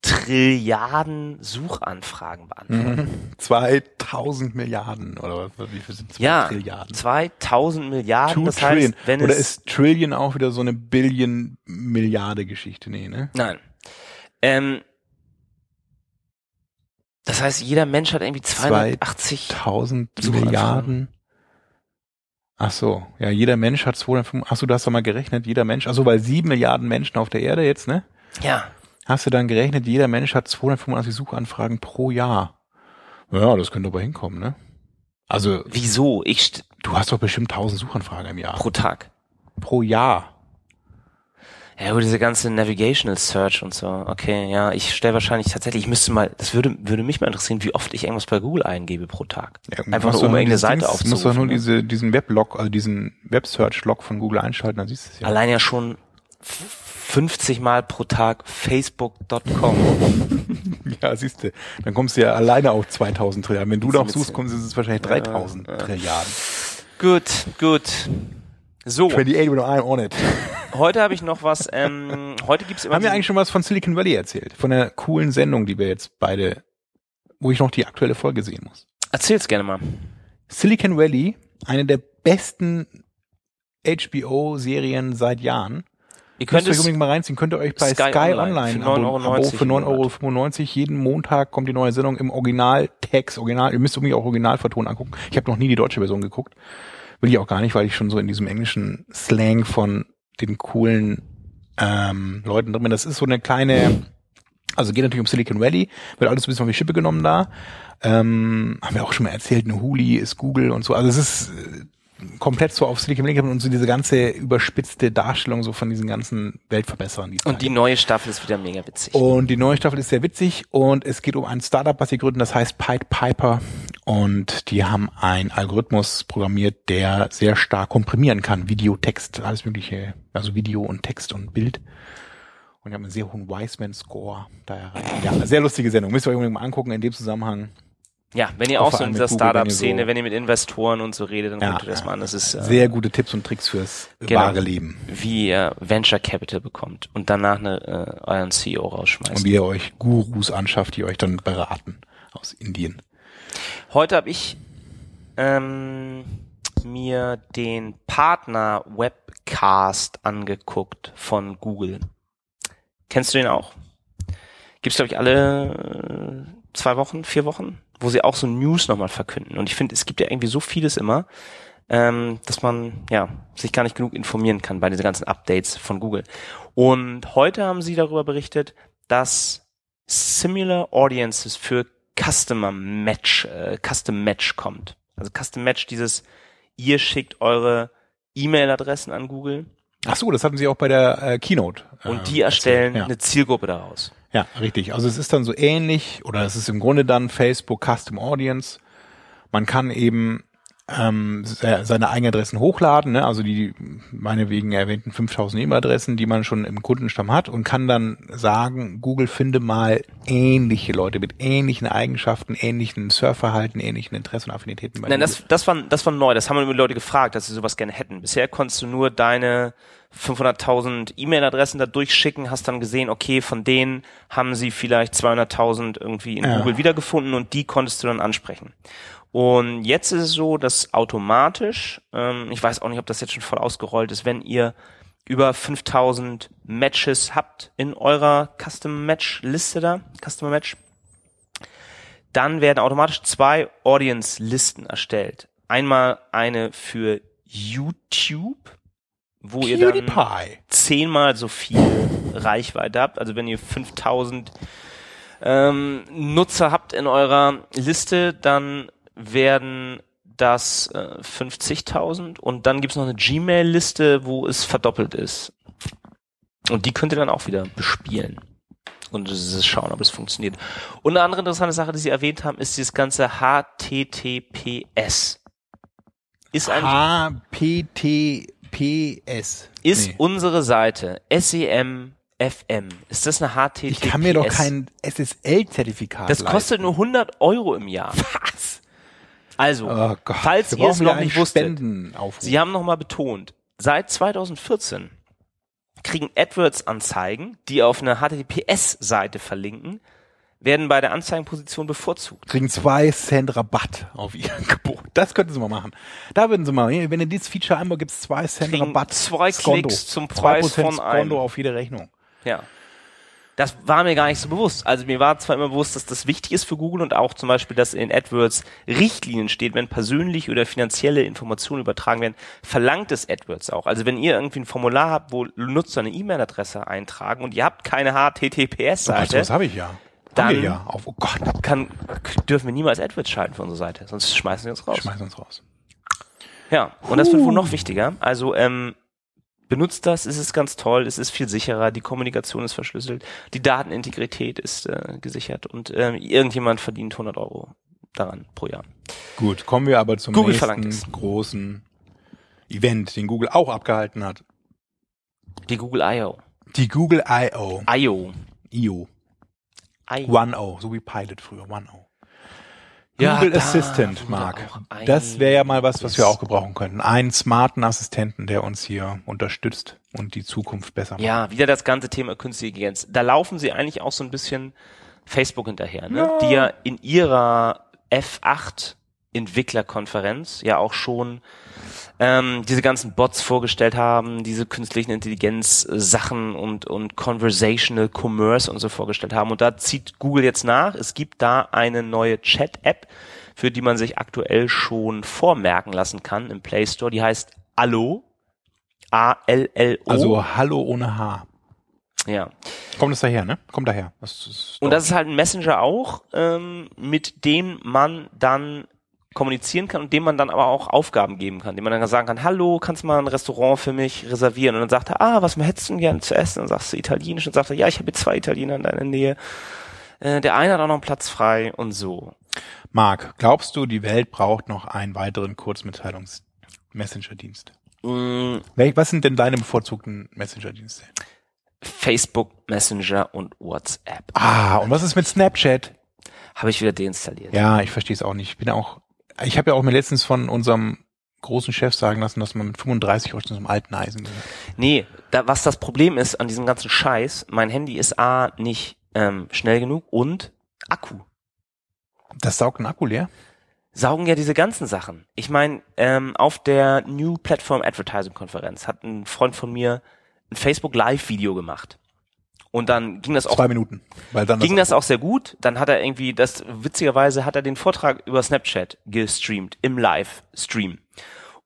Trilliarden Suchanfragen beantwortet. Mhm. 2000 Milliarden oder wie viel sind zwei Ja, Trilliarden? 2000 Milliarden. Two das Trillion. heißt, wenn oder ist Trillion auch wieder so eine Billion Milliarde Geschichte? Nee, ne? Nein. Ähm, das heißt, jeder Mensch hat irgendwie 280. 1000 Suchanfragen. Milliarden. Ach so, ja, jeder Mensch hat 205. Ach so, du hast doch mal gerechnet, jeder Mensch, also weil sieben Milliarden Menschen auf der Erde jetzt, ne? Ja, Hast du dann gerechnet, jeder Mensch hat 285 Suchanfragen pro Jahr. Ja, das könnte aber hinkommen, ne? Also, wieso? Ich du hast doch bestimmt 1000 Suchanfragen im Jahr. pro Tag. Pro Jahr. Ja, über diese ganze Navigational Search und so. Okay, ja, ich stelle wahrscheinlich tatsächlich, ich müsste mal, das würde, würde mich mal interessieren, wie oft ich irgendwas bei Google eingebe pro Tag. Ja, Einfach nur, um du irgendeine Seite aufzurufen. musst doch nur ne? diese, diesen Weblog, also diesen Web-Search-Log von Google einschalten, dann siehst du es ja. Allein ja schon 50 Mal pro Tag facebook.com. [LAUGHS] Ja, siehst du. Dann kommst du ja alleine auf 2000 Trilliarden. Wenn du noch suchst, kommst du es wahrscheinlich 3000 Trilliarden. gut, gut. So, 28 with I'm on it. [LAUGHS] heute habe ich noch was, ähm, heute gibt's immer Haben wir eigentlich schon was von Silicon Valley erzählt? Von der coolen Sendung, die wir jetzt beide, wo ich noch die aktuelle Folge sehen muss. Erzähl's gerne mal. Silicon Valley, eine der besten HBO-Serien seit Jahren. Ihr Könnt es, unbedingt mal reinziehen. Könnt ihr euch bei Sky Sky, Online Online, für 9,90 Abo, Abo für im 9,95 Euro. Jeden Montag kommt die neue Sendung im Originaltext. Original, ihr müsst unbedingt auch Originalverton angucken. Ich habe noch nie die deutsche Version geguckt. Will ich auch gar nicht, weil ich schon so in diesem englischen Slang von den coolen ähm, Leuten drin bin. Das ist so eine kleine, also geht natürlich um Silicon Valley, wird alles ein bisschen auf die Schippe genommen da. Ähm, haben wir auch schon mal erzählt, eine Huli ist Google und so. Also es ist äh, komplett so auf Silicon Valley und so diese ganze überspitzte Darstellung so von diesen ganzen Weltverbesserern. Die und die gibt. neue Staffel ist wieder mega witzig. und die neue Staffel ist sehr witzig und es geht um ein Startup, was sie gründen, das heißt Pied Piper und die haben einen Algorithmus programmiert, der sehr stark komprimieren kann, Video, Text, alles mögliche, also Video und Text und Bild. Und die haben einen sehr hohen Wiseman-Score da erreicht. Ja, sehr lustige Sendung. Müsst ihr euch unbedingt mal angucken in dem Zusammenhang. Ja, wenn ihr Auch auch so in dieser Google, wenn Startup-Szene, so- wenn ihr mit Investoren und so redet, dann Ja, guckt ihr das mal an. Das ist äh, Sehr gute Tipps und Tricks fürs Genau. wahre Leben. wie ihr Venture Capital bekommt und danach eine, äh, euren CEO rausschmeißt. Und wie ihr euch Gurus anschafft, die euch dann beraten aus Indien. Heute habe ich ähm, mir den Partner Webcast angeguckt von Google. Kennst du den auch? Gibt's glaube ich alle äh, zwei Wochen, vier Wochen, wo sie auch so News nochmal verkünden. Und ich finde, es gibt ja irgendwie so vieles immer, ähm, dass man ja sich gar nicht genug informieren kann bei diesen ganzen Updates von Google. Und heute haben sie darüber berichtet, dass Similar Audiences für Customer Match, äh, Custom Match kommt. Also Custom Match, dieses, ihr schickt eure E-Mail-Adressen an Google Ach so, das hatten sie auch bei der äh, Keynote. und äh, die erstellen ja. eine Zielgruppe daraus. Ja, richtig. Also es ist dann so ähnlich oder es ist im Grunde dann Facebook Custom Audience. Man kann eben ähm, se- seine eigenen Adressen hochladen, ne? also die meinetwegen erwähnten 5000 E-Mail-Adressen, die man schon im Kundenstamm hat und kann dann sagen, Google finde mal ähnliche Leute mit ähnlichen Eigenschaften, ähnlichen Surfverhalten, ähnlichen Interessen und Affinitäten. bei Nein, Google. das, das, war, das war neu. Das haben wir die Leute gefragt, dass sie sowas gerne hätten. Bisher konntest du nur deine 500.000 E-Mail-Adressen da durchschicken, hast dann gesehen, okay, von denen haben sie vielleicht 200.000 irgendwie in Ja. Google wiedergefunden und die konntest du dann ansprechen. Und jetzt ist es so, dass automatisch, ähm, ich weiß auch nicht, ob das jetzt schon voll ausgerollt ist, wenn ihr über 5000 Matches habt in eurer Custom Match Liste da, Customer Match, dann werden automatisch zwei Audience-Listen erstellt. Einmal eine für YouTube, wo ihr dann PewDiePie. zehnmal so viel Reichweite habt. Also wenn ihr 5000 ähm, Nutzer habt in eurer Liste, dann werden das äh, 50.000 und dann gibt's noch eine Gmail-Liste, wo es verdoppelt ist. Und die könnt ihr dann auch wieder bespielen. Und schauen, ob es funktioniert. Und eine andere interessante Sache, die Sie erwähnt haben, ist dieses ganze HTTPS. Ist eigentlich HPTPS. ist Nee. unsere Seite SEM FM. Ist das eine HTTPS? Ich kann mir doch kein SSL-Zertifikat Das kostet nur 100 Euro im Jahr. Was? Also, Oh Gott. falls ihr es noch nicht wusstet. Sie haben nochmal betont, seit 2014 kriegen AdWords-Anzeigen, die auf eine HTTPS-Seite verlinken, werden bei der Anzeigenposition bevorzugt. kriegen zwei Cent Rabatt auf ihr [LAUGHS] Angebot. Das könnten sie mal machen. Da würden sie mal, wenn ihr dieses Feature einmal gibt, zwei Cent Kriegen Rabatt. zwei Skondo. Klicks zum Zwei Preis von einem. Auf jede Rechnung. Ja. Das war mir gar nicht so bewusst. Also mir war zwar immer bewusst, dass das wichtig ist für Google und auch zum Beispiel, dass in AdWords Richtlinien steht, wenn persönliche oder finanzielle Informationen übertragen werden, verlangt es AdWords auch. Also wenn ihr irgendwie ein Formular habt, wo Nutzer eine E-Mail-Adresse eintragen und ihr habt keine HTTPS-Seite, was habe ich ja. Dann- wir ja. Oh Gott, kann, dürfen wir niemals AdWords schalten für unsere Seite, sonst schmeißen wir uns raus. schmeiß uns raus. Ja, und das wird wohl noch wichtiger. Also ähm, benutzt das, es ist ganz toll, es ist viel sicherer, die Kommunikation ist verschlüsselt, die Datenintegrität ist äh, gesichert und ähm, irgendjemand verdient 100 Euro daran pro Jahr. Gut, kommen wir aber zum Google nächsten großen Event, den Google auch abgehalten hat. Die Google I.O. Die Google I.O. I.O. IO. I.O. 1.0, so wie Pilot früher, 1.0. Ja, Google Assistant, Mark. Das wäre ja mal was, was wir auch gebrauchen könnten. Einen smarten Assistenten, der uns hier unterstützt und die Zukunft besser macht. Ja, wieder das ganze Thema künstliche Intelligenz. Da laufen sie eigentlich auch so ein bisschen Facebook hinterher, ne? die ja in ihrer F8 Entwicklerkonferenz ja auch schon ähm, diese ganzen Bots vorgestellt haben, diese künstlichen Intelligenz äh, und und Conversational Commerce und so vorgestellt haben. Und da zieht Google jetzt nach. Es gibt da eine neue Chat-App, für die man sich aktuell schon vormerken lassen kann im Play Store. Die heißt Allo. A-L-L-O. Also Hallo ohne H. ja. Kommt das daher, ne? Kommt daher. Das Und das ist halt ein Messenger auch, ähm, mit dem man dann kommunizieren kann und dem man dann aber auch Aufgaben geben kann, dem man dann sagen kann, hallo, kannst du mal ein Restaurant für mich reservieren? Und dann sagt er, ah, was hättest du denn gerne zu essen? Und dann sagst du Italienisch und sagt er, ja, ich habe hier zwei Italiener in deiner Nähe. Äh, der eine hat auch noch einen Platz frei und so. Marc, glaubst du, die Welt braucht noch einen weiteren Kurzmitteilungs-Messenger-Dienst? Mm, Was sind denn deine bevorzugten Messenger-Dienste? Facebook, Messenger und WhatsApp. Ah, und was ist mit Snapchat? Habe ich wieder deinstalliert. Ja, ich verstehe es auch nicht. Ich bin auch, ich habe ja auch mir letztens von unserem großen Chef sagen lassen, dass man mit 35 aus einem alten Eisen gehört. Nee, da, was das Problem ist an diesem ganzen Scheiß, mein Handy ist A, nicht ähm, schnell genug und Akku. Das saugt einen Akku leer? saugen ja diese ganzen Sachen. Ich meine, ähm, auf der New Platform Advertising Konferenz hat ein Freund von mir ein Facebook Live Video gemacht. Und dann ging das auch Zwei Minuten. Weil dann ging das auch sehr gut. Dann hat er irgendwie das witzigerweise hat er den Vortrag über Snapchat gestreamt im Livestream.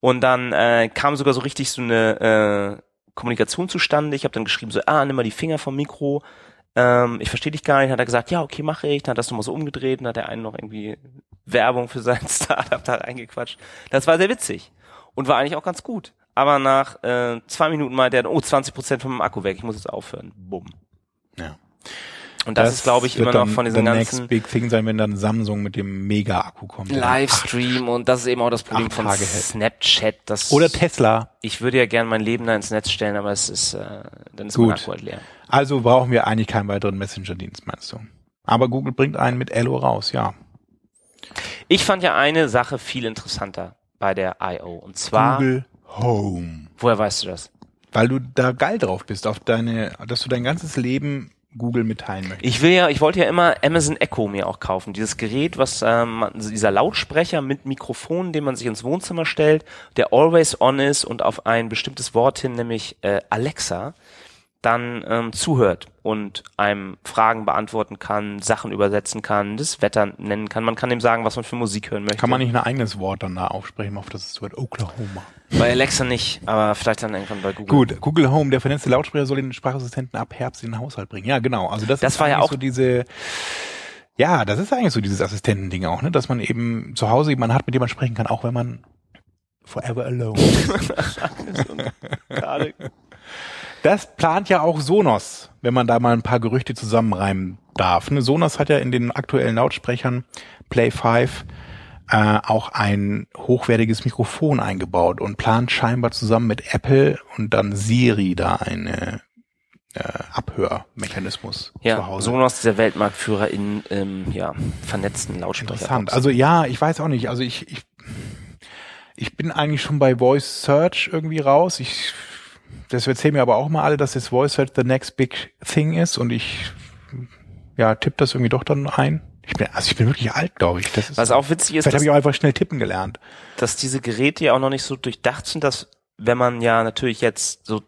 Und dann äh, kam sogar so richtig so eine äh, Kommunikation zustande. Ich habe dann geschrieben so, ah, nimm mal die Finger vom Mikro. Ähm, ich verstehe dich gar nicht. Hat er gesagt, ja, okay, mache ich. Dann hat er das nochmal so umgedreht und hat der einen noch irgendwie Werbung für sein [LAUGHS] Startup da reingequatscht. Das war sehr witzig und war eigentlich auch ganz gut. Aber nach äh, zwei Minuten meinte er, oh, 20 Prozent von meinem Akku weg. Ich muss jetzt aufhören. Bumm. Ja. Und das, ist, glaube ich, immer noch von diesen the ganzen next big thing sein, wenn dann Samsung mit dem Mega-Akku kommt. Livestream und das ist eben auch das Problem von Tage. Snapchat. Das Oder Tesla. ich würde ja gern mein Leben da ins Netz stellen, aber es ist äh, dann ist mein Gut. Akku halt leer. Also brauchen wir eigentlich keinen weiteren Messenger-Dienst, meinst du? Aber Google bringt einen mit Ello raus, ja. Ich fand ja eine Sache viel interessanter bei der I.O. Und zwar, Google Home. woher weißt du das? Weil du da geil drauf bist, auf deine, dass du dein ganzes Leben Google mitteilen möchtest. Ich will ja, ich wollte ja immer Amazon Echo mir auch kaufen. Dieses Gerät, was ähm, dieser Lautsprecher mit Mikrofon, den man sich ins Wohnzimmer stellt, der always on ist und auf ein bestimmtes Wort hin, nämlich äh, Alexa, dann ähm, zuhört und einem Fragen beantworten kann, Sachen übersetzen kann, das Wetter nennen kann. Man kann ihm sagen, was man für Musik hören möchte. Kann man nicht ein eigenes Wort dann da aufsprechen, auf das es wird Oklahoma. Bei Alexa nicht, aber vielleicht dann irgendwann bei Google. Gut, Google Home, der vernetzte Lautsprecher soll den Sprachassistenten ab Herbst in den Haushalt bringen. Ja, genau. Also das, Das ist war ja eigentlich auch- so diese, ja, das ist eigentlich so dieses Assistentending auch, ne, dass man eben zu Hause jemanden hat, mit dem man sprechen kann, auch wenn man forever alone. ist. [LAUGHS] [LAUGHS] Das plant ja auch Sonos, wenn man da mal ein paar Gerüchte zusammenreimen darf. Ne? Sonos hat ja in den aktuellen Lautsprechern Play 5 äh, auch ein hochwertiges Mikrofon eingebaut und plant scheinbar zusammen mit Apple und dann Siri da eine äh, Abhörmechanismus Ja, zu Hause. Sonos, der Weltmarktführer in ähm, ja, vernetzten Lautsprecher. Interessant. Also ja, ich weiß auch nicht. Also ich, ich, ich bin eigentlich schon bei Voice Search irgendwie raus. Ich, das erzählen mir aber auch mal alle, dass jetzt Voice Search the next big thing ist und ich, ja, tipp das irgendwie doch dann ein. Ich bin, also ich bin wirklich alt, glaube ich. Das ist, Was auch witzig ist, vielleicht habe dass, ich auch einfach schnell tippen gelernt. dass diese Geräte ja auch noch nicht so durchdacht sind, dass wenn man ja natürlich jetzt so,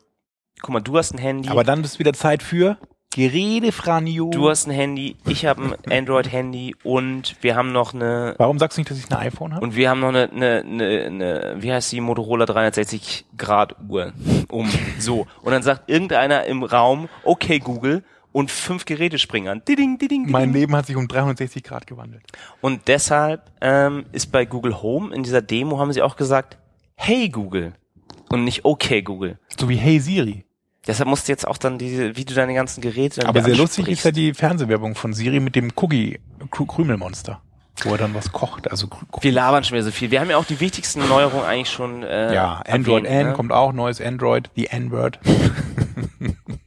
guck mal, du hast ein Handy, Aber dann ist wieder Zeit für Gerede, Franjo. du hast ein Handy, ich habe ein Android-Handy und wir haben noch eine Warum sagst du nicht, dass ich ein iPhone habe? und wir haben noch eine, eine, eine, eine wie heißt die Motorola 360 Grad Uhr um so und dann sagt irgendeiner im Raum okay Google und fünf Geräte springen an diding, diding, diding. Mein Leben hat sich um 360 Grad gewandelt. und deshalb ähm, ist bei Google Home in dieser Demo haben sie auch gesagt hey Google und nicht okay Google So wie Hey Siri. deshalb musst du jetzt auch dann diese wie du deine ganzen Geräte dann Aber sehr lustig ist ja die Fernsehwerbung von Siri mit dem Cookie Krü- Krümelmonster, wo er dann was kocht. Also Krü- wir labern schon wieder so viel wir haben ja auch die wichtigsten Neuerungen eigentlich schon äh, ja, Android erwähnt, N ne? kommt auch, neues Android, die N-Word. [LAUGHS]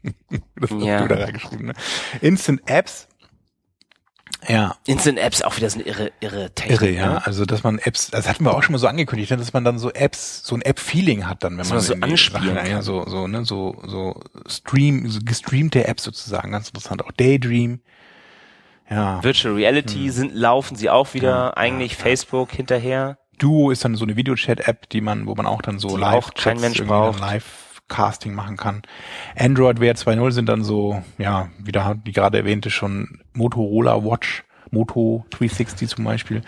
das hast Ja. du da reingeschrieben, ne? Instant Apps. Ja, Instant Apps auch wieder so eine irre irre Technik irre, ja. ne? Also, dass man Apps, das hatten wir auch schon mal so angekündigt, ne, dass man dann so Apps, so ein App-Feeling hat dann, wenn man man so anspielen Sachen, ja, so, so, ne, so, so Stream, so gestreamte Apps sozusagen, ganz interessant. Auch Daydream. Ja. Virtual Reality sind laufen sie auch wieder Ja, eigentlich Facebook hinterher. Duo ist dann so eine Videochat-App, die man, wo man auch dann so Die live auch kein Mensch braucht. Live-Casting machen kann. Android Wear 2.0 sind dann so, ja, wieder die gerade erwähnte schon Motorola Watch, Moto 360 zum Beispiel.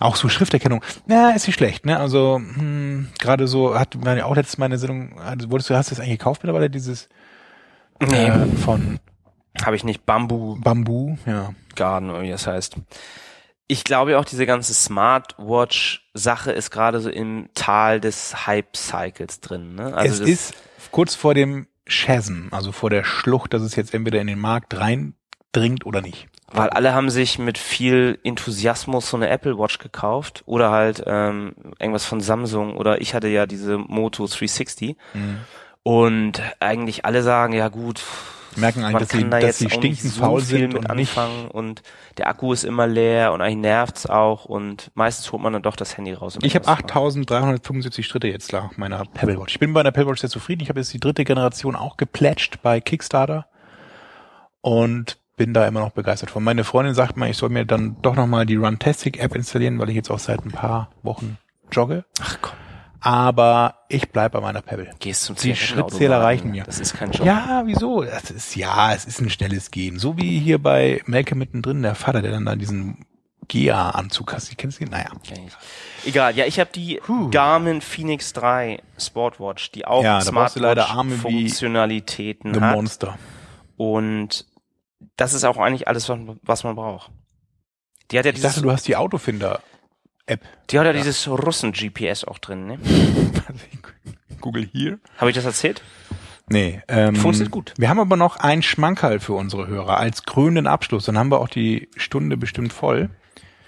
Auch so Schrifterkennung. Na, ist nicht schlecht, ne? Also, hm, gerade so, hat man ja auch letztes Mal eine Sendung, also, wolltest du, hast du das eigentlich gekauft mittlerweile, dieses, Nee, äh, von habe ich nicht Bamboo Bamboo, ja. Garden oder wie das heißt. Ich glaube auch diese ganze Smartwatch-Sache ist gerade so im Tal des Hype-Cycles drin. Ne? Also es ist kurz vor dem Chasm, also vor der Schlucht, dass es jetzt entweder in den Markt reindringt oder nicht. weil alle haben sich mit viel Enthusiasmus so eine Apple Watch gekauft oder halt ähm, irgendwas von Samsung oder ich hatte ja diese Moto 360 Mhm. und eigentlich alle sagen ja gut merken eigentlich, dass sie, da dass sie stinkend faul sind mit und nicht. anfangen und der Akku ist immer leer und eigentlich nervt's auch und meistens holt man dann doch das Handy raus. und Ich habe irgendwas macht. 8375 Schritte jetzt nach meiner Pebble Watch. Ich bin bei der Pebble Watch sehr zufrieden. Ich habe jetzt die dritte Generation auch geplätscht bei Kickstarter und bin da immer noch begeistert von. Meine Freundin sagt mal, ich soll mir dann doch nochmal die Runtastic App installieren, weil ich jetzt auch seit ein paar Wochen jogge. Ach komm, Aber ich bleib bei meiner Pebble. gehst zum Die. Schrittzähler reichen mir. Das ist kein Job. Ja, wieso? Das ist, ja, es ist ein schnelles Gehen. So wie hier bei Melke mittendrin, der Vater, der dann da diesen Gea-Anzug hast. Kennst du den? Naja. Egal, ja, ich habe die Puh. Garmin Phoenix 3 Sportwatch, die auch Ja, da brauchst du leider Arme wie Funktionalitäten The hat. Monster. Und das ist auch eigentlich alles, was, man braucht. Die hat ja Ich dachte, du hast die Autofinder-App. die hat ja, dieses Russen-GPS auch drin, ne? [LAUGHS] Google hier. Habe ich das erzählt? Nee, ähm, Funktioniert gut. Wir haben aber noch ein Schmankerl für unsere Hörer als krönenden Abschluss. Dann haben wir auch die Stunde bestimmt voll.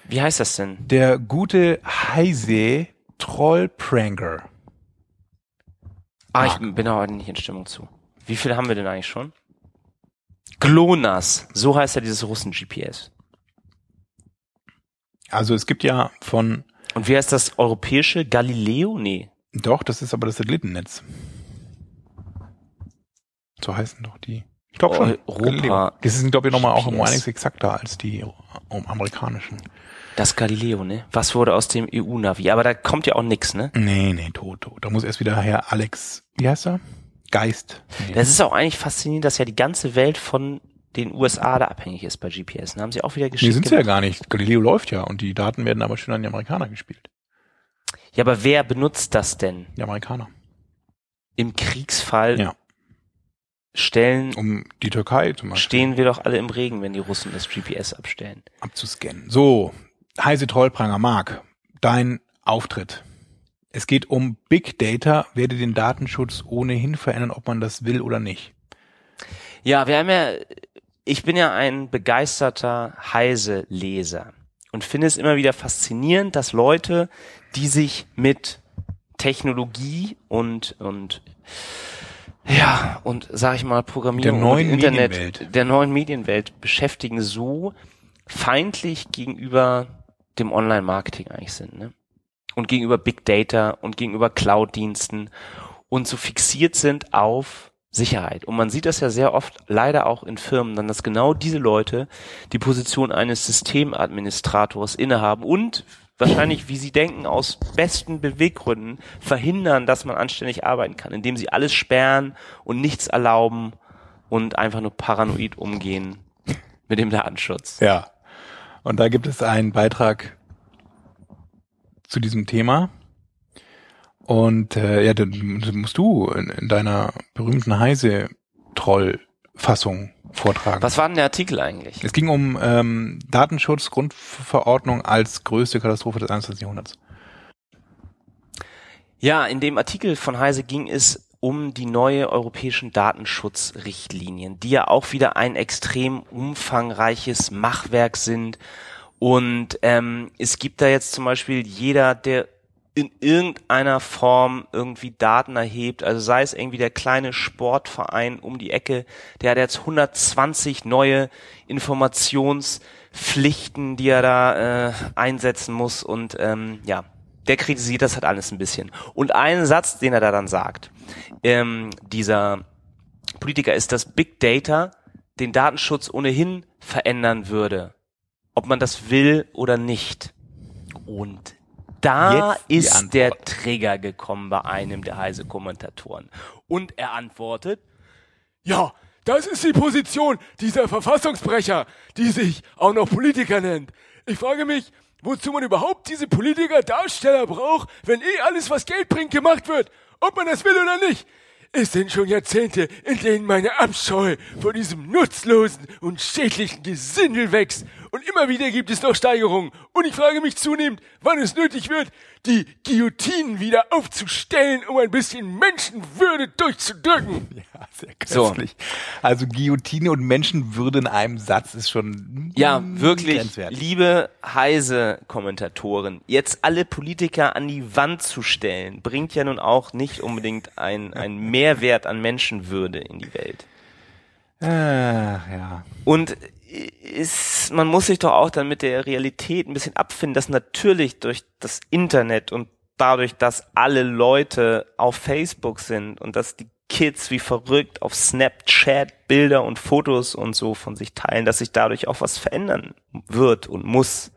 Wie heißt das denn? Der gute Heise Trollpranger. Ah, ich Marc. bin da heute nicht in Stimmung zu. Wie viele haben wir denn eigentlich schon? GLONASS, so heißt ja dieses Russen-GPS. Also es gibt ja von, Und wie heißt das europäische? Galileo? Nee. doch, das ist aber das Satellitennetz. So heißen doch die. Ich glaube schon. Europa Galileo. Das sind, glaube ich, nochmal auch um einiges exakter als die amerikanischen. Das Galileo, ne? Was wurde aus dem EU-Navi? Aber da kommt ja auch nix, ne? Nee, nee, tot, tot. Da muss erst wieder Herr Alex, wie heißt er? Geist. Nee. Das ist auch eigentlich faszinierend, dass ja die ganze Welt von den USA da abhängig ist bei GPS. Da haben sie auch wieder Nee, geschickt. sind sie ja gar nicht. Galileo läuft ja und die Daten werden aber schön an die Amerikaner gespielt. ja, aber wer benutzt das denn? Die Amerikaner. Im Kriegsfall Ja. stellen, Um die Türkei zum Beispiel stehen wir doch alle im Regen, wenn die Russen das GPS abstellen. abzuscannen. So, Heise Trollpranger, Marc, dein Auftritt. Es geht um Big Data, werde den Datenschutz ohnehin verändern, ob man das will oder nicht. Ja, wir haben ja, ich bin ja ein begeisterter Heise-Leser und finde es immer wieder faszinierend, dass Leute, die sich mit Technologie und, und ja, und sag ich mal, Programmierung Der neuen und Internet, Medienwelt. der neuen Medienwelt beschäftigen, so feindlich gegenüber dem Online-Marketing eigentlich sind, ne? Und gegenüber Big Data und gegenüber Cloud-Diensten und so fixiert sind auf Sicherheit. Und man sieht das ja sehr oft, leider auch in Firmen, dann, dass genau diese Leute die Position eines Systemadministrators innehaben und wahrscheinlich, wie sie denken, aus besten Beweggründen verhindern, dass man anständig arbeiten kann, indem sie alles sperren und nichts erlauben und einfach nur paranoid umgehen mit dem Datenschutz. Ja. Und da gibt es einen Beitrag zu diesem Thema. Und äh, ja, dann musst du in, in deiner berühmten Heise-Troll-Fassung vortragen. Was war denn der Artikel eigentlich? Es ging um ähm, Datenschutzgrundverordnung als größte Katastrophe des 21. Jahrhunderts. Ja, in dem Artikel von Heise ging es um die neue europäischen Datenschutzrichtlinien, die ja auch wieder ein extrem umfangreiches Machwerk sind. Und ähm, es gibt da jetzt zum Beispiel jeder, der in irgendeiner Form irgendwie Daten erhebt, also sei es irgendwie der kleine Sportverein um die Ecke, der hat jetzt 120 neue Informationspflichten, die er da äh, einsetzen muss und ähm, ja, der kritisiert das halt alles ein bisschen. Und ein Satz, den er da dann sagt, ähm, dieser Politiker ist, dass Big Data den Datenschutz ohnehin verändern würde, ob man das will oder nicht. Und da ist der Trigger gekommen bei einem der heise Kommentatoren. Und er antwortet, Ja, das ist die Position dieser Verfassungsbrecher, die sich auch noch Politiker nennt. Ich frage mich, wozu man überhaupt diese Politiker-Darsteller braucht, wenn eh alles, was Geld bringt, gemacht wird. Ob man das will oder nicht. Es sind schon Jahrzehnte, in denen meine Abscheu vor diesem nutzlosen und schädlichen Gesindel wächst. Und immer wieder gibt es noch Steigerungen. Und ich frage mich zunehmend, wann es nötig wird, die Guillotinen wieder aufzustellen, um ein bisschen Menschenwürde durchzudrücken. [LAUGHS] Ja, sehr So. köstlich. Also Guillotine und Menschenwürde in einem Satz ist schon Ja, wirklich, liebe Heise-Kommentatoren, jetzt alle Politiker an die Wand zu stellen, bringt ja nun auch nicht unbedingt ein, ein Mehrwert an Menschenwürde in die Welt. Ah, ja. Und ist, man muss sich doch auch dann mit der Realität ein bisschen abfinden, dass natürlich durch das Internet und dadurch, dass alle Leute auf Facebook sind und dass die Kids wie verrückt auf Snapchat Bilder und Fotos und so von sich teilen, dass sich dadurch auch was verändern wird und muss.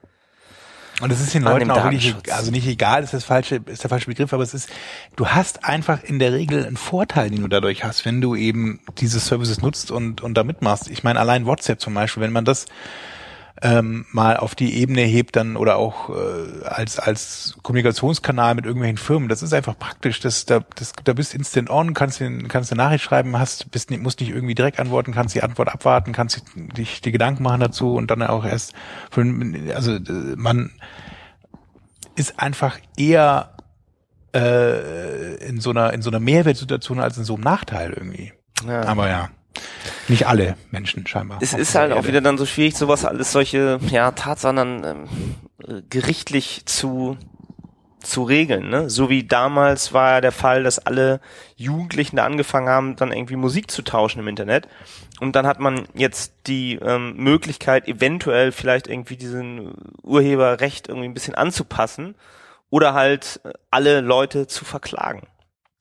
Und es ist den Leuten auch wirklich, also nicht egal, ist das falsche, ist der falsche Begriff, aber es ist, du hast einfach in der Regel einen Vorteil, den du dadurch hast, wenn du eben diese Services nutzt und, und da mitmachst. Ich meine, allein WhatsApp zum Beispiel, wenn man das ähm, mal auf die Ebene hebt, dann oder auch äh, als als Kommunikationskanal mit irgendwelchen Firmen, das ist einfach praktisch. Das, da, das, da bist instant on, kannst den, kannst eine Nachricht schreiben, hast, bist nicht, musst nicht irgendwie direkt antworten, kannst die Antwort abwarten, kannst dich die Gedanken machen dazu und dann auch erst, für, also äh, man ist einfach eher äh, in so einer in so einer Mehrwertsituation als in so einem Nachteil irgendwie. Ja. Aber ja, nicht alle Menschen scheinbar. Es ist halt auch wieder dann so schwierig, sowas alles solche ja, Tatsachen dann ähm, äh, gerichtlich zu zu regeln, ne? So wie damals war ja der Fall, dass alle Jugendlichen da angefangen haben, dann irgendwie Musik zu tauschen im Internet. Und dann hat man jetzt die ähm, Möglichkeit, eventuell vielleicht irgendwie diesen Urheberrecht irgendwie ein bisschen anzupassen oder halt alle Leute zu verklagen.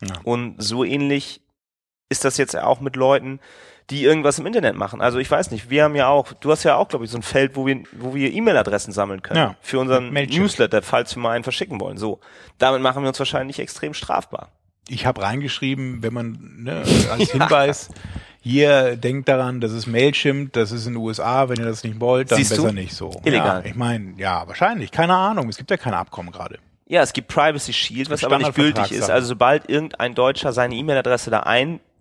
Ja. Und so ähnlich ist das jetzt auch mit Leuten, die irgendwas im Internet machen. Also ich weiß nicht, wir haben ja auch, du hast ja auch, glaube ich, so ein Feld, wo wir, wo wir E-Mail-Adressen sammeln können. Ja, Für unseren. Newsletter, falls wir mal einen verschicken wollen. So. Damit machen wir uns wahrscheinlich extrem strafbar. ich habe reingeschrieben, wenn man ne, [LAUGHS] als Hinweis hier denkt daran, das ist Mailchimp, das ist in den USA, wenn ihr das nicht wollt, dann Siehst du? besser nicht so. Illegal. Ja, ich meine, ja, wahrscheinlich, keine Ahnung, es gibt ja keine Abkommen gerade. Ja, es gibt Privacy Shield, was aber nicht gültig ist. Also sobald irgendein Deutscher seine E-Mail-Adresse da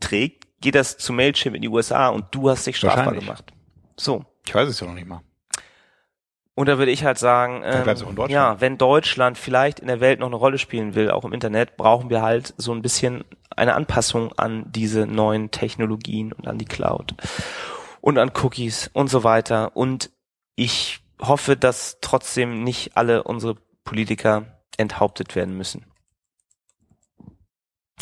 einträgt, geht das zu Mailchimp in die USA und du hast dich strafbar gemacht. So. Ich weiß es ja noch nicht mal. Und da würde ich halt sagen, ähm, ja, wenn Deutschland vielleicht in der Welt noch eine Rolle spielen will, auch im Internet, brauchen wir halt so ein bisschen eine Anpassung an diese neuen Technologien und an die Cloud und an Cookies und so weiter. Und ich hoffe, dass trotzdem nicht alle unsere Politiker enthauptet werden müssen.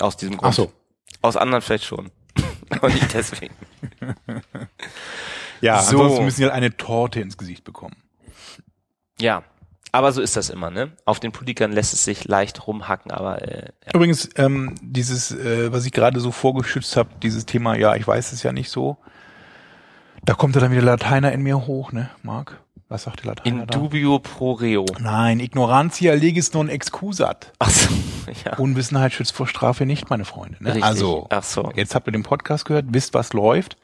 Aus diesem Grund. Ach so. Aus anderen vielleicht schon. [LAUGHS] Aber nicht deswegen. Ja, So. ansonsten müssen sie halt eine Torte ins Gesicht bekommen. Ja. Aber so ist das immer, ne? Auf den Politikern lässt es sich leicht rumhacken, aber äh, ja. Übrigens, ähm, dieses, äh, was ich gerade so vorgeschützt habe, dieses Thema, ja, ich weiß es ja nicht so, da kommt ja dann wieder Lateiner in mir hoch, ne, Marc? Was sagt der Lateiner in dubio pro reo. Nein, ignorantia legis non excusat. Ach so, [LAUGHS] ja. Unwissenheit schützt vor Strafe nicht, meine Freunde. Ne? Richtig. Also, Ach so. jetzt habt ihr den Podcast gehört, wisst, was läuft.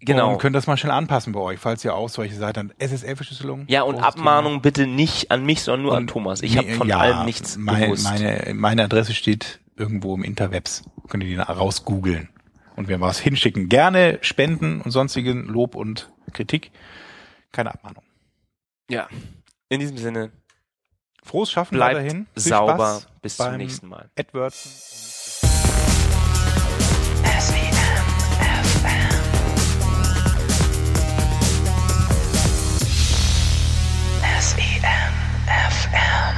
Genau. Und könnt das mal schnell anpassen bei euch, falls ihr auch solche seid. Dann SSL-Verschlüsselung. Ja, und Abmahnung bitte nicht an mich, sondern nur an Und- Thomas. Ich habe von ja, allem nichts mein, gewusst. Meine, meine Adresse steht irgendwo im Interwebs. Könnt ihr die rausgoogeln. Und wenn wir was hinschicken, gerne Spenden und sonstigen Lob und Kritik keine Abmahnung. Ja, in diesem Sinne. Frohes Schaffen bleibt dahin. Viel sauber. Spaß Bis zum nächsten Mal. Edward. SEMFM.